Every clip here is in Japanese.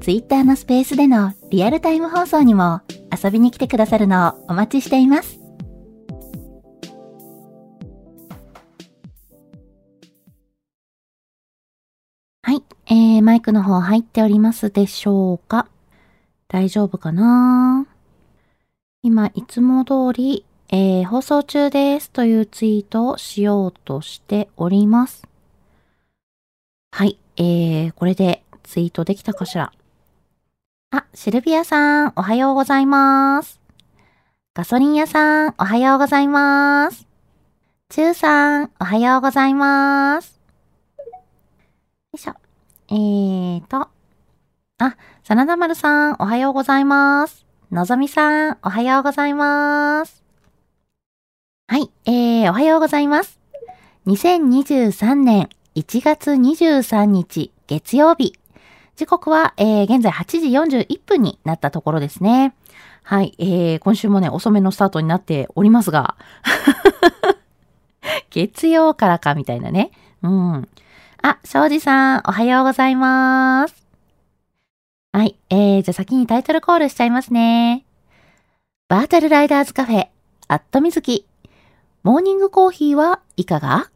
Twitter のスペースでのリアルタイム放送にも遊びに来てくださるのをお待ちしています。はい、えー、マイクの方入っておりますでしょうか？大丈夫かな？今、いつも通り、えー、放送中ですというツイートをしようとしております。はい、えー、これでツイートできたかしら？あ、シルビアさん、おはようございます。ガソリン屋さん、おはようございます。チューさん、おはようございます。よいしょ。えーと。あ、真田丸さん、おはようございます。のぞみさん、おはようございます。はい、えー、おはようございます。2023年1月23日月曜日。時刻は、えー、現在8時41分になったところですね。はい、えー、今週もね、遅めのスタートになっておりますが、月曜からかみたいなね。うん。あ、庄司さん、おはようございます。はい、えー、じゃあ先にタイトルコールしちゃいますね。バーチャルライダーズカフェ、アットみずき。モーニングコーヒーはいかが？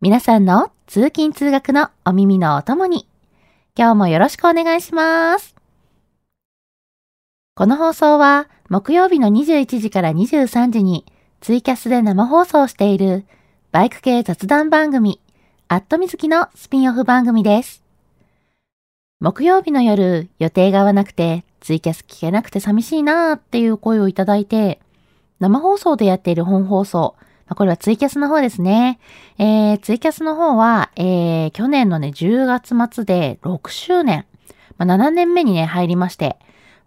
皆さんの通勤通学のお耳のお供に今日もよろしくお願いします。この放送は木曜日の21時から23時にツイキャスで生放送しているバイク系雑談番組アットみずきのスピンオフ番組です。木曜日の夜予定が合わなくてツイキャス聞けなくて寂しいなーっていう声をいただいて生放送でやっている本放送まあ、これはツイキャスの方ですね。えー、ツイキャスの方は、えー、去年のね、10月末で6周年、まあ、7年目にね、入りまして、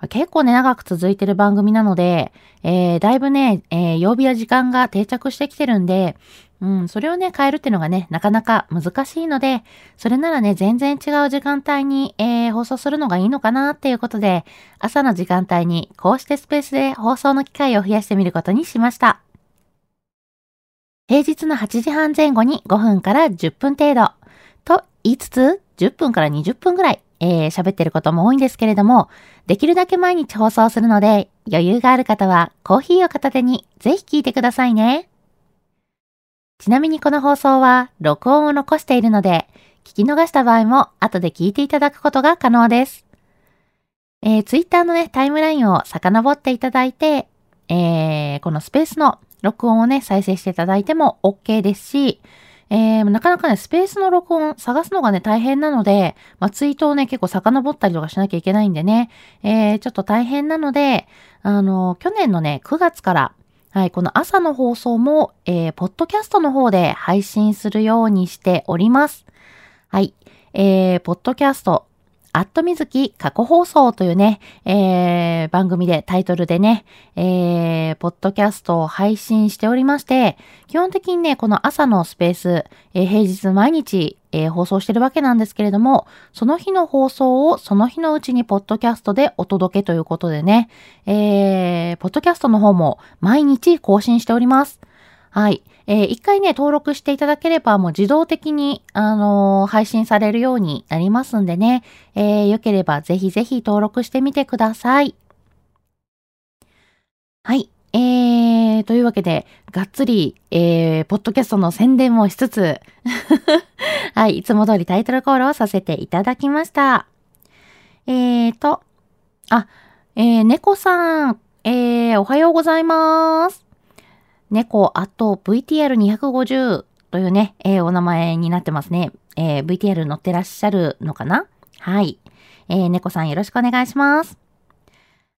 結構ね、長く続いてる番組なので、えー、だいぶね、えー、曜日や時間が定着してきてるんで、うん、それをね、変えるっていうのがね、なかなか難しいので、それならね、全然違う時間帯に、えー、放送するのがいいのかなっていうことで、朝の時間帯にこうしてスペースで放送の機会を増やしてみることにしました。平日の8時半前後に5分から10分程度。と言いつつ、10分から20分ぐらい、えー、喋ってることも多いんですけれども、できるだけ毎日放送するので、余裕がある方はコーヒーを片手にぜひ聞いてくださいね。ちなみにこの放送は録音を残しているので、聞き逃した場合も後で聞いていただくことが可能です。えー、ツイッターのね、タイムラインを遡っていただいて、えー、このスペースの録音をね、再生していただいても OK ですし、えー、なかなかね、スペースの録音探すのがね、大変なので、まあ、ツイートをね、結構遡ったりとかしなきゃいけないんでね、えー、ちょっと大変なので、あの、去年のね、9月から、はい、この朝の放送も、えー、ポッドキャストの方で配信するようにしております。はい、えー、ポッドキャスト、アットみずき過去放送というね、えー、番組で、タイトルでね、えー、ポッドキャストを配信しておりまして、基本的にね、この朝のスペース、えー、平日毎日、えー、放送してるわけなんですけれども、その日の放送をその日のうちにポッドキャストでお届けということでね、えー、ポッドキャストの方も毎日更新しております。はい。えー、一回ね、登録していただければ、もう自動的に、あのー、配信されるようになりますんでね、えー、よければぜひぜひ登録してみてください。はい。えー、というわけで、がっつり、えー、ポッドキャストの宣伝もしつつ はい、いつも通りタイトルコールをさせていただきました。えーと、あ、えー、猫さん、えー、おはようございます。猫、あと VTR250 というね、えー、お名前になってますね。えー、VTR 乗ってらっしゃるのかな？はい。えー、猫さんよろしくお願いします。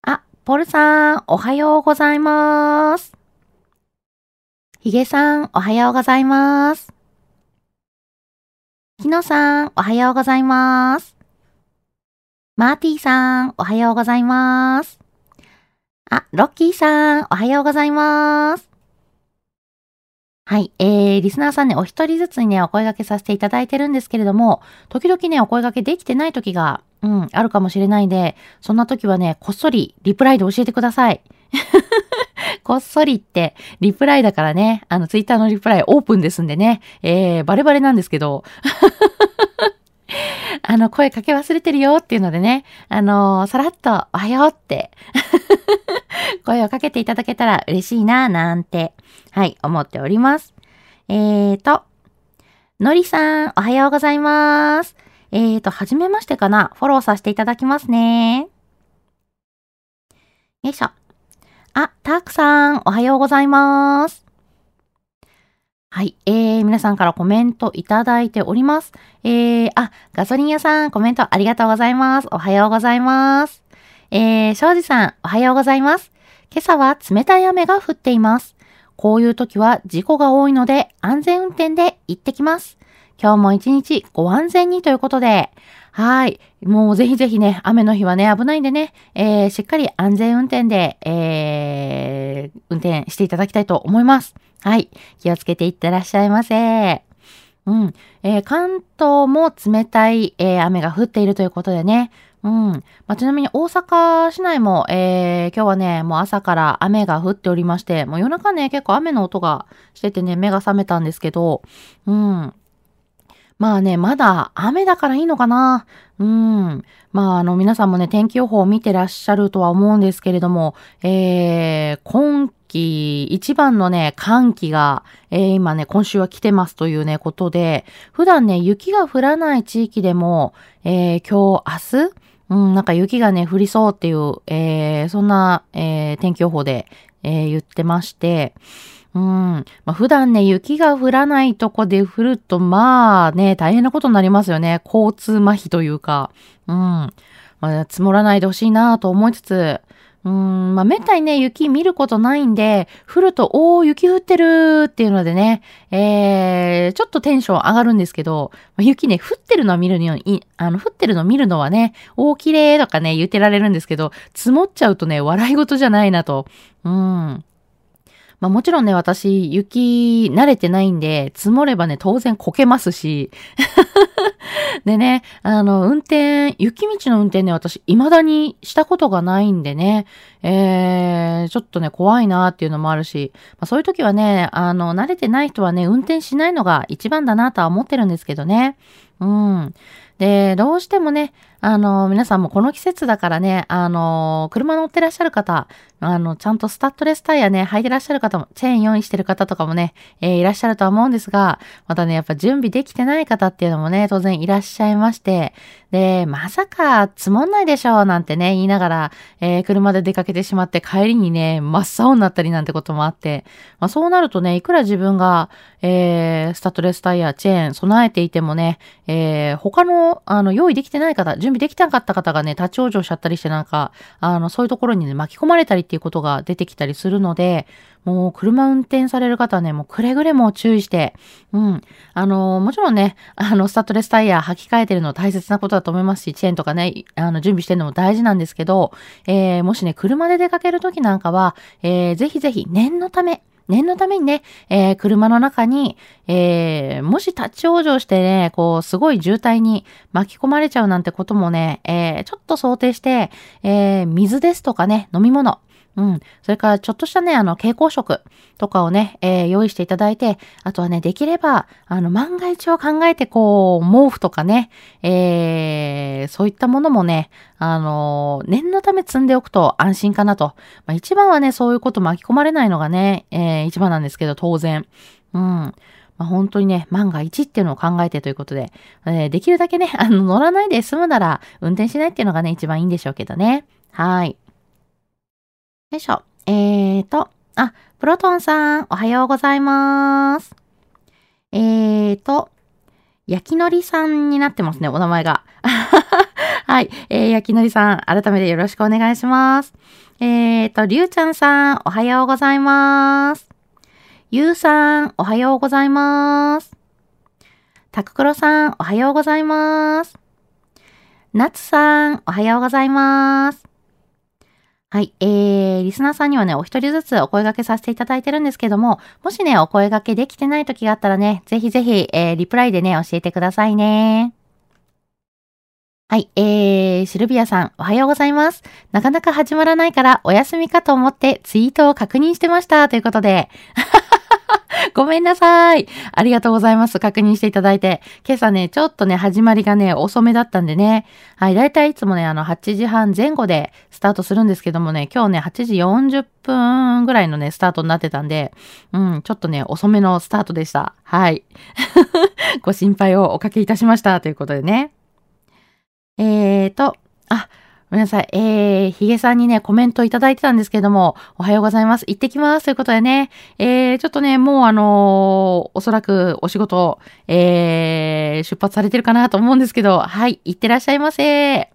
あ、ポルさん、おはようございます。ヒゲさん、おはようございます。キノさん、おはようございます。マーティーさん、おはようございます。あ、ロッキーさん、おはようございます。はい。えー、リスナーさんね、お一人ずつにね、お声掛けさせていただいてるんですけれども、時々ね、お声掛けできてない時が、うん、あるかもしれないんで、そんな時はね、こっそりリプライで教えてください。こっそりって、リプライだからね、あの、ツイッターのリプライオープンですんでね、えー、バレバレなんですけど、あの、声かけ忘れてるよっていうのでね、あの、さらっと、おはようって 声をかけていただけたら嬉しいな、なんて、はい、思っております。えーと、のりさん、おはようございます。えーと、はじめましてかなフォローさせていただきますね。よいしょ。あ、たくさん、おはようございます。はい。えー、皆さんからコメントいただいております。えー、あ、ガソリン屋さん、コメントありがとうございます。おはようございます。えー、庄司さん、おはようございます。今朝は冷たい雨が降っています。こういう時は事故が多いので安全運転で行ってきます。今日も一日ご安全にということで、はい。もうぜひぜひね、雨の日はね、危ないんでね、えー、しっかり安全運転で、えー、運転していただきたいと思います。はい。気をつけていってらっしゃいませ。うん。えー、関東も冷たい、えー、雨が降っているということでね。うん。まあ、ちなみに大阪市内も、えー、今日はね、もう朝から雨が降っておりまして、もう夜中ね、結構雨の音がしててね、目が覚めたんですけど、うん。まあね、まだ雨だからいいのかな。うん。まあ、あの、皆さんもね、天気予報を見てらっしゃるとは思うんですけれども、えー、今季一番のね、寒気が、えー、今ね、今週は来てますというね、ことで、普段ね、雪が降らない地域でも、えー、今日、明日、うん、なんか雪がね、降りそうっていう、えー、そんな、えー、天気予報で、えー、言ってまして、うん。まあ、普段ね、雪が降らないとこで降ると、まあね、大変なことになりますよね。交通麻痺というか。うん。まあ、積もらないでほしいなと思いつつ、うん、まあ、めったにね、雪見ることないんで、降ると、おー、雪降ってるっていうのでね、えー、ちょっとテンション上がるんですけど、雪ね、降ってるのを見るのに、あの、降ってるの見るのはね、おー、綺麗とかね、言ってられるんですけど、積もっちゃうとね、笑い事じゃないなと。うん。まあもちろんね、私、雪慣れてないんで、積もればね、当然こけますし。でね、あの、運転、雪道の運転ね、私、未だにしたことがないんでね、えー、ちょっとね、怖いなっていうのもあるし、まあ、そういう時はね、あの、慣れてない人はね、運転しないのが一番だなとは思ってるんですけどね。うん。で、どうしてもね、あの、皆さんもこの季節だからね、あの、車乗ってらっしゃる方、あの、ちゃんとスタッドレスタイヤね、履いてらっしゃる方も、チェーン用意してる方とかもね、えー、いらっしゃるとは思うんですが、またね、やっぱ準備できてない方っていうのもね、当然いらっしゃいまして、で、まさか積もんないでしょうなんてね、言いながら、えー、車で出かけてしまって帰りにね、真っ青になったりなんてこともあって、まあそうなるとね、いくら自分が、えー、スタッドレスタイヤ、チェーン備えていてもね、えー、他の、あの、用意できてない方、準備できてなかった方がね、立ち往生しちゃったりしてなんか、あの、そういうところにね、巻き込まれたりっていうことが出てきたりするので、もう車運転される方はね、もうくれぐれも注意して、うん。あの、もちろんね、あの、スタッドレスタイヤ履き替えてるの大切なことだと思いますし、チェーンとかね、あの、準備してるのも大事なんですけど、えー、もしね、車で出かけるときなんかは、えー、ぜひぜひ念のため、念のためにね、えー、車の中に、えー、もし立ち往生してね、こう、すごい渋滞に巻き込まれちゃうなんてこともね、えー、ちょっと想定して、えー、水ですとかね、飲み物、うん。それから、ちょっとしたね、あの、蛍光色とかをね、えー、用意していただいて、あとはね、できれば、あの、万が一を考えて、こう、毛布とかね、えー、そういったものもね、あの、念のため積んでおくと安心かなと。まあ、一番はね、そういうこと巻き込まれないのがね、えー、一番なんですけど、当然。うん。まあ、本当にね、万が一っていうのを考えてということで、えー、できるだけね、あの、乗らないで済むなら、運転しないっていうのがね、一番いいんでしょうけどね。はい。よいしょ。えーと、あ、プロトンさん、おはようございます。えーと、焼きのりさんになってますね、お名前が。はい。えー、焼きのりさん、改めてよろしくお願いします。えーと、りゅうちゃんさん、おはようございます。ゆうさん、おはようございます。たくくろさん、おはようございます。なつさん、おはようございます。はい。えー、リスナーさんにはね、お一人ずつお声掛けさせていただいてるんですけども、もしね、お声掛けできてない時があったらね、ぜひぜひ、えー、リプライでね、教えてくださいね。はい。えー、シルビアさん、おはようございます。なかなか始まらないから、お休みかと思ってツイートを確認してました。ということで。ごめんなさい。ありがとうございます。確認していただいて。今朝ね、ちょっとね、始まりがね、遅めだったんでね。はい、だいたいいつもね、あの、8時半前後でスタートするんですけどもね、今日ね、8時40分ぐらいのね、スタートになってたんで、うん、ちょっとね、遅めのスタートでした。はい。ご心配をおかけいたしました。ということでね。えーと、あ、ごめんなさい。えー、ヒゲさんにね、コメントいただいてたんですけども、おはようございます。行ってきます。ということでね、えー、ちょっとね、もうあのー、おそらくお仕事、えー、出発されてるかなと思うんですけど、はい、行ってらっしゃいませ。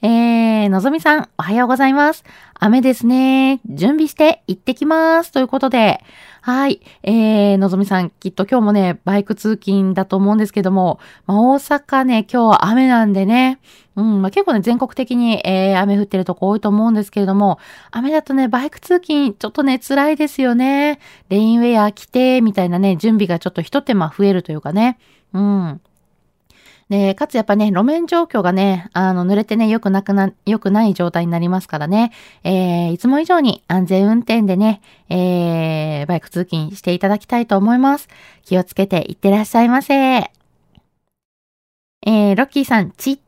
えー、のぞみさん、おはようございます。雨ですね。準備して行ってきます。ということで、はい。えー、のぞみさん、きっと今日もね、バイク通勤だと思うんですけども、まあ、大阪ね、今日雨なんでね、うん、まあ、結構ね、全国的に、えー、雨降ってるとこ多いと思うんですけれども、雨だとね、バイク通勤、ちょっとね、辛いですよね。レインウェア着て、みたいなね、準備がちょっと一手間増えるというかね。うん。で、かつやっぱね、路面状況がね、あの、濡れてね、良くなくな、良くない状態になりますからね、えー、いつも以上に安全運転でね、えー、バイク通勤していただきたいと思います。気をつけていってらっしゃいませ。えー、ロッキーさん、ち、こ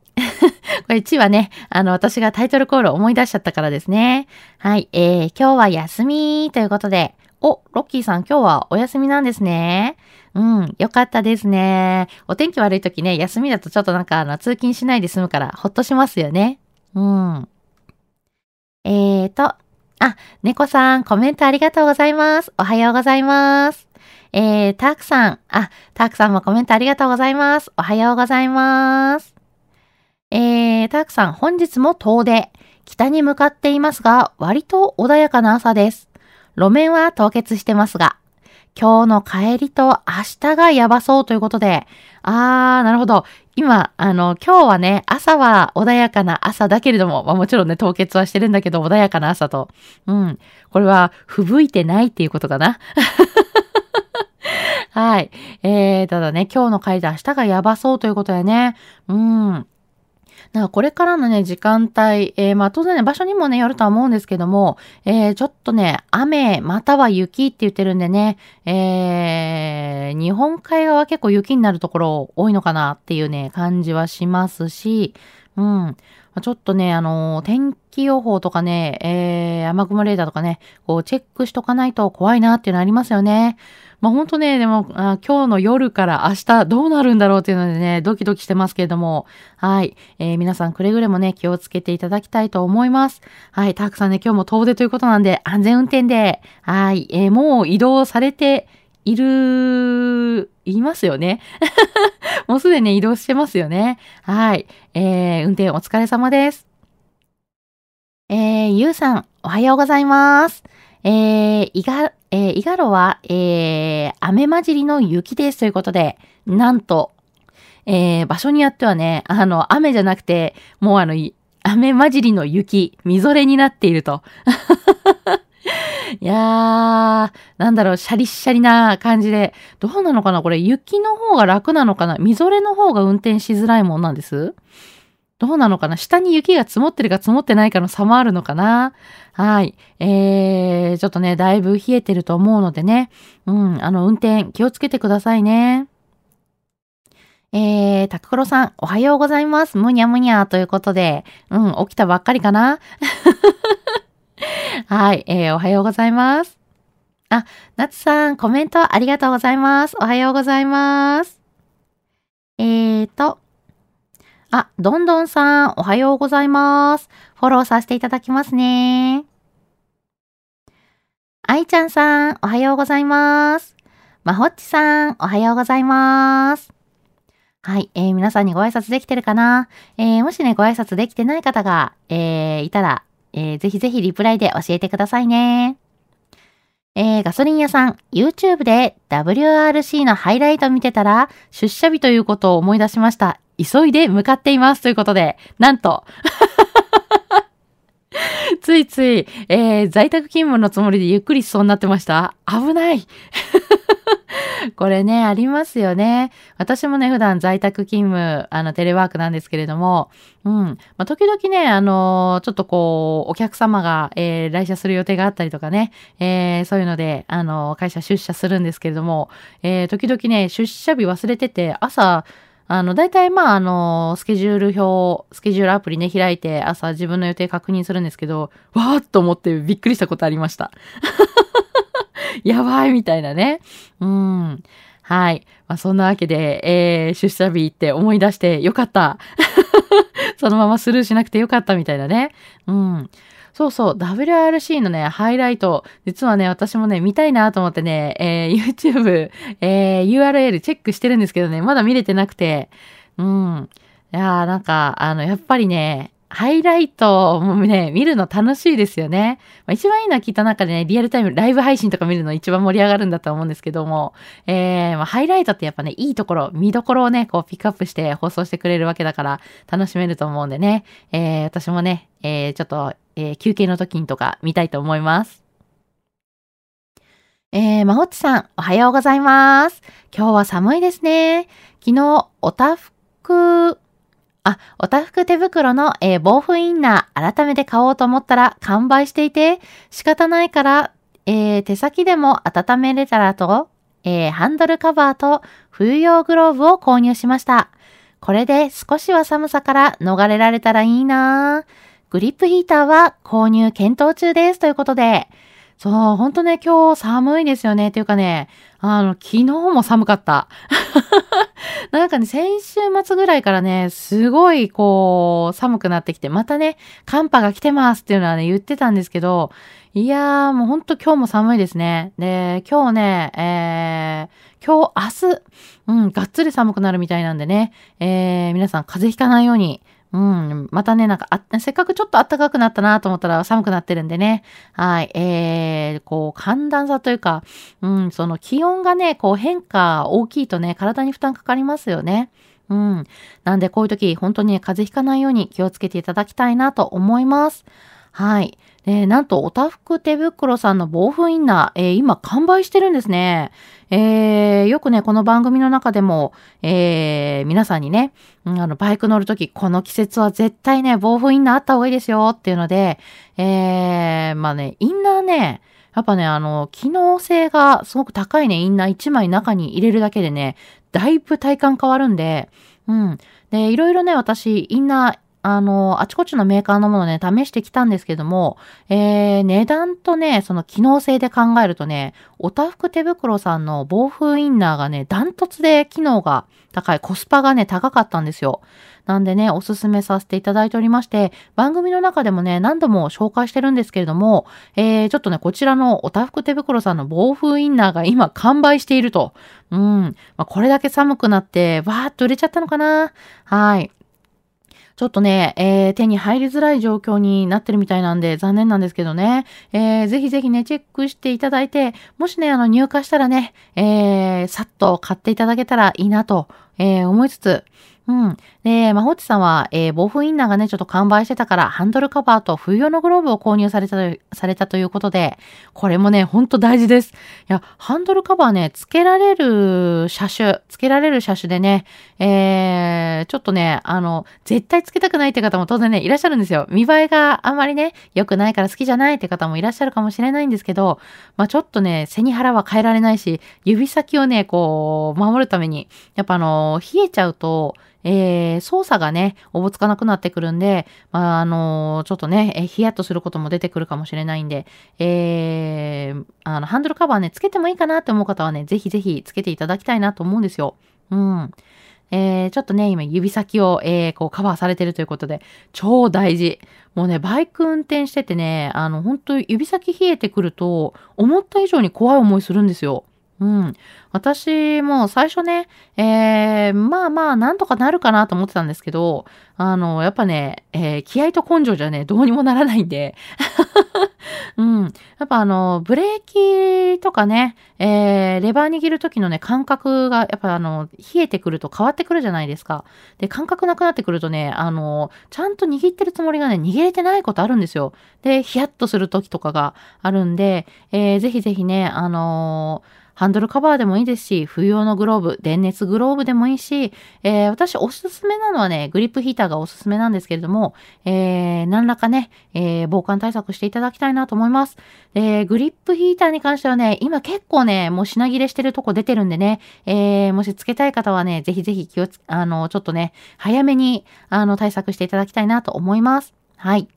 れ、ちはね、あの、私がタイトルコールを思い出しちゃったからですね。はい、えー、今日は休みということで、お、ロッキーさん今日はお休みなんですね。うん、よかったですね。お天気悪い時ね、休みだとちょっとなんかあの、通勤しないで済むからほっとしますよね。うん。えーと、あ、猫さん、コメントありがとうございます。おはようございます。えー、たくさん、あ、たくさんもコメントありがとうございます。おはようございます。えー、たくさん、本日も遠出。北に向かっていますが、割と穏やかな朝です。路面は凍結してますが、今日の帰りと明日がやばそうということで、あー、なるほど。今、あの、今日はね、朝は穏やかな朝だけれども、まあもちろんね、凍結はしてるんだけど、穏やかな朝と。うん。これは、吹雪いてないっていうことかな。はい。えー、ただね、今日の帰りで明日がやばそうということでね。うん。なんかこれからのね、時間帯、えー、まあ当然ね、場所にもね、よるとは思うんですけども、えー、ちょっとね、雨、または雪って言ってるんでね、えー、日本海側結構雪になるところ多いのかなっていうね、感じはしますし、うん。ちょっとね、あのー、天気予報とかね、えー、雨雲レーダーとかね、こうチェックしとかないと怖いなっていうのありますよね。まあ、ほんとね、でもあ、今日の夜から明日どうなるんだろうっていうのでね、ドキドキしてますけれども、はい。えー、皆さんくれぐれもね、気をつけていただきたいと思います。はい。たくさんね、今日も遠出ということなんで、安全運転で、はい。えー、もう移動されている、いますよね。もうすでに移動してますよね。はい。えー、運転お疲れ様です。えー、ゆうさん、おはようございます。えー、いが、えー、いがろは、えー、雨混じりの雪ですということで、なんと、えー、場所によってはね、あの、雨じゃなくて、もうあの、雨混じりの雪、みぞれになっていると。いやー、なんだろう、シャリシャリな感じで、どうなのかなこれ、雪の方が楽なのかな？みぞれの方が運転しづらいもんなんです？どうなのかな？下に雪が積もってるか積もってないかの差もあるのかな？はい。えー、ちょっとね、だいぶ冷えてると思うのでね。うん、あの、運転気をつけてくださいね。えー、タククロさん、おはようございます。むにゃむにゃということで、うん、起きたばっかりかな？はい、えー、おはようございます。あ、なつさん、コメントありがとうございます。おはようございます。えーと、あ、どんどんさん、おはようございます。フォローさせていただきますね。あいちゃんさん、おはようございます。まほっちさん、おはようございます。はい、えー、皆さんにご挨拶できてるかな？えー、もしね、ご挨拶できてない方が、えー、いたら、えー、ぜひぜひリプライで教えてくださいね。えー、ガソリン屋さん、YouTube で WRC のハイライト見てたら、出社日ということを思い出しました。急いで向かっています。ということで、なんと ついつい、えー、在宅勤務のつもりでゆっくりしそうになってました。危ない これね、ありますよね。私もね、普段在宅勤務、あの、テレワークなんですけれども、うん。まあ、時々ね、あのちょっとこう、お客様が、えー、来社する予定があったりとかね、えー、そういうので、あの会社出社するんですけれども、え、時々ね、出社日忘れてて、朝、あの、大体まあ、あの、スケジュール表、スケジュールアプリね、開いて朝自分の予定確認するんですけど、わーっと思ってびっくりしたことありました。やばいみたいなね。うん。はい。まあ、そんなわけで、えー、出社日って思い出してよかった。そのままスルーしなくてよかったみたいなね。うん。そうそう、WRC のね、ハイライト、実はね、私もね、見たいなと思ってね、えー、YouTube、えー、URL チェックしてるんですけどね、まだ見れてなくて、うん。いやー、なんか、あの、やっぱりね、ハイライトもね、見るの楽しいですよね。まあ、一番いいのはきっとなんかね、リアルタイム、ライブ配信とか見るの一番盛り上がるんだと思うんですけども、えー、まあ、ハイライトってやっぱね、いいところ、見どころをね、こうピックアップして放送してくれるわけだから楽しめると思うんでね、えー、私もね、えー、ちょっと、えー、休憩の時にとか見たいと思います。えー、まほっちさん、おはようございます。今日は寒いですね。昨日、おたふく、あ、おたふく手袋の、えー、防風インナー改めて買おうと思ったら完売していて仕方ないから、えー、手先でも温めれたらと、えー、ハンドルカバーと冬用グローブを購入しました。これで少しは寒さから逃れられたらいいなぁグリップヒーターは購入検討中です。ということで、そう、ほんとね、今日寒いですよね。っていうかね、あの、昨日も寒かった。なんかね、先週末ぐらいからね、すごいこう、寒くなってきて、またね、寒波が来てますっていうのはね、言ってたんですけど、いやー、もうほんと今日も寒いですね。で、今日ね、えー、今日、明日、うん、がっつり寒くなるみたいなんでね、えー、皆さん風邪ひかないように、うん。またね、なんかあ、せっかくちょっと暖かくなったなと思ったら寒くなってるんでね。はい。えー、こう、寒暖差というか、うん、その気温がね、こう変化大きいとね、体に負担かかりますよね。うん。なんでこういう時、本当に、ね、風邪ひかないように気をつけていただきたいなと思います。はい。で、なんと、おたふく手袋さんの防風インナー、えー、今完売してるんですね。えー、よくね、この番組の中でも、えー、皆さんにね、あの、バイク乗るとき、この季節は絶対ね、防風インナーあった方がいいですよっていうので、えー、まあね、インナーね、やっぱね、あの、機能性がすごく高いね、インナー1枚中に入れるだけでね、だいぶ体感変わるんで、うん。で、いろいろね、私、インナーあの、あちこちのメーカーのものね、試してきたんですけども、えー、値段とね、その機能性で考えるとね、おたふく手袋さんの防風インナーがね、ダントツで機能が高い、コスパがね、高かったんですよ。なんでね、おすすめさせていただいておりまして、番組の中でもね、何度も紹介してるんですけれども、えー、ちょっとね、こちらのおたふく手袋さんの防風インナーが今完売していると。うん。まあ、これだけ寒くなって、わーっと売れちゃったのかなはい。ちょっとね、えー、手に入りづらい状況になってるみたいなんで残念なんですけどね、えー、ぜひぜひね、チェックしていただいて、もしね、あの、入荷したらね、えー、さっと買っていただけたらいいなと、えー、思いつつ、うん。で、まほっちさんは、えー、防風インナーがね、ちょっと完売してたから、ハンドルカバーと冬用のグローブを購入された、されたということで、これもね、ほんと大事です。いや、ハンドルカバーね、付けられる車種、付けられる車種でね、えー、ちょっとね、あの、絶対付けたくないって方も当然ね、いらっしゃるんですよ。見栄えがあんまりね、良くないから好きじゃないって方もいらっしゃるかもしれないんですけど、まあちょっとね、背に腹は変えられないし、指先をね、こう、守るために、やっぱあの、冷えちゃうと、えー、操作がね、おぼつかなくなってくるんで、まあ、あのー、ちょっとね、えヒヤッとすることも出てくるかもしれないんで、えー、あの、ハンドルカバーね、つけてもいいかなって思う方はね、ぜひぜひつけていただきたいなと思うんですよ。うん。えー、ちょっとね、今指先を、えー、こうカバーされてるということで、超大事。もうね、バイク運転しててね、あの、本当指先冷えてくると、思った以上に怖い思いするんですよ。うん。私も最初ね、えー、まあまあ、なんとかなるかなと思ってたんですけど、あの、やっぱね、えー、気合と根性じゃね、どうにもならないんで。うん。やっぱあの、ブレーキとかね、えー、レバー握る時のね、感覚が、やっぱあの、冷えてくると変わってくるじゃないですか。で、感覚なくなってくるとね、あの、ちゃんと握ってるつもりがね、握れてないことあるんですよ。で、ヒヤッとする時とかがあるんで、えー、ぜひぜひね、あのーハンドルカバーでもいいですし、冬用のグローブ、電熱グローブでもいいし、えー、私おすすめなのはね、グリップヒーターがおすすめなんですけれども、えー、何らかね、えー、防寒対策していただきたいなと思います。えー、グリップヒーターに関してはね、今結構ね、もう品切れしてるとこ出てるんでね、えー、もしつけたい方はね、ぜひぜひ気をつ、あの、ちょっとね、早めに、あの、対策していただきたいなと思います。はい。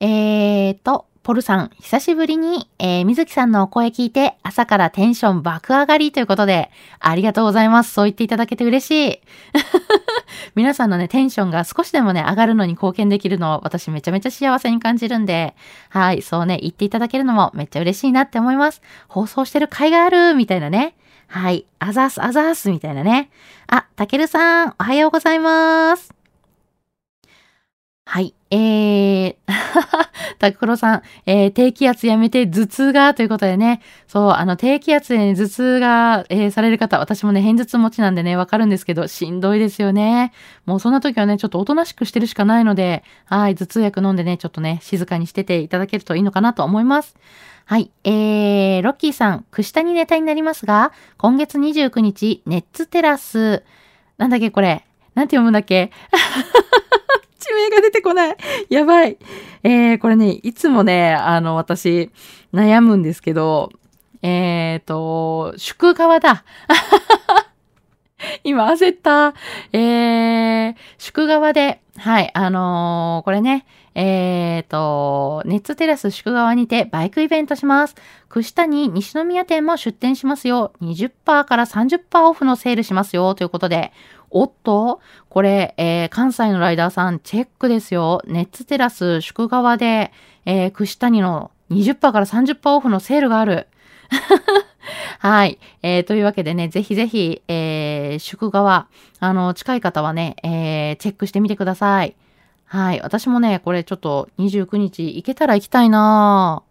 えーと、ポルさん、久しぶりに、えー、水木さんのお声聞いて、朝からテンション爆上がりということで、ありがとうございます。そう言っていただけて嬉しい。皆さんのね、テンションが少しでもね、上がるのに貢献できるのを私めちゃめちゃ幸せに感じるんで、はい、そうね、言っていただけるのもめっちゃ嬉しいなって思います。放送してる甲斐がある、みたいなね。はい、あざーす、あざーす、みたいなね。あ、たけるさん、おはようございます。はい。えー、タクロさん、えー、低気圧やめて頭痛がということでね、そう、あの、低気圧で、ね、頭痛が、えー、される方、私もね、偏頭痛持ちなんでね、わかるんですけど、しんどいですよね。もうそんな時はね、ちょっとおとなしくしてるしかないので、はい、頭痛薬飲んでね、ちょっとね、静かにしてていただけるといいのかなと思います。はい。えー、ロッキーさん、串谷ネタになりますが、今月29日、ネッツテラス、なんだっけこれ、なんて読むんだっけ？地名が出てこない。やばい。えー、これね、いつもね、あの、私、悩むんですけど、えーと、宿川だ。今焦った。えー、宿川で、はい、あのー、これね、えーと、ネッツテラス宿川にてバイクイベントします。串谷西宮店も出店しますよ。20%から30%オフのセールしますよ。ということで、おっと？これ、えー、関西のライダーさん、チェックですよ。ネッツテラス宿川で、えー、串谷の20%から30%オフのセールがある。はい。えー、というわけでね、ぜひぜひ、えー、宿川、あの、近い方はね、えー、チェックしてみてください。はい。私もね、これちょっと29日行けたら行きたいな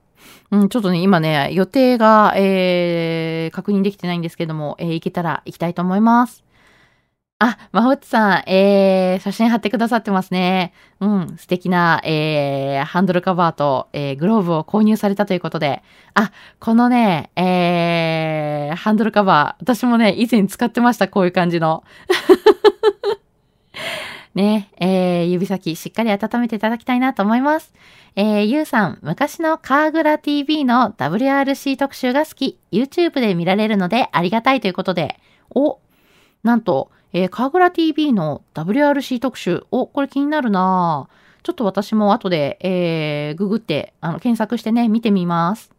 うん、ちょっとね、今ね、予定が、えー、確認できてないんですけども、えー、行けたら行きたいと思います。あ、まほちさん、えー、写真貼ってくださってますね。うん、素敵な、えー、ハンドルカバーと、えー、グローブを購入されたということで。あ、このね、えー、ハンドルカバー、私もね、以前使ってました、こういう感じの。ね、えー、指先しっかり温めていただきたいなと思います。えー、ゆうさん、昔のカーグラ TV の WRC 特集が好き、YouTube で見られるのでありがたいということで、お、なんと、えー、かぐら TV の WRC 特集。お、これ気になるなちょっと私も後で、えー、ググって、あの、検索してね、見てみます。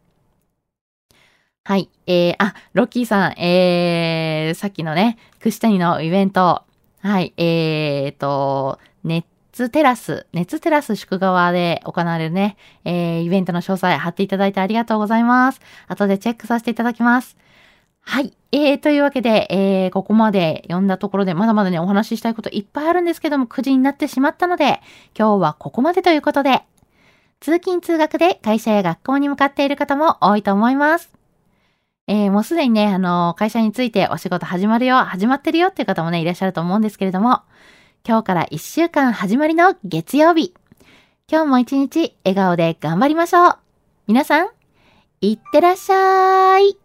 はい。えー、あ、ロッキーさん、えー、さっきのね、串谷のイベント。はい。えーと、ネッツテラス、熱テラス宿川で行われるね、えー、イベントの詳細貼っていただいてありがとうございます。後でチェックさせていただきます。はい。えー、というわけで、えー、ここまで読んだところで、まだまだね、お話ししたいこといっぱいあるんですけども、9時になってしまったので、今日はここまでということで、通勤通学で会社や学校に向かっている方も多いと思います。えー、もうすでにね、あの、会社についてお仕事始まるよ、始まってるよっていう方もね、いらっしゃると思うんですけれども、今日から1週間始まりの月曜日。今日も一日笑顔で頑張りましょう。皆さん、いってらっしゃーい。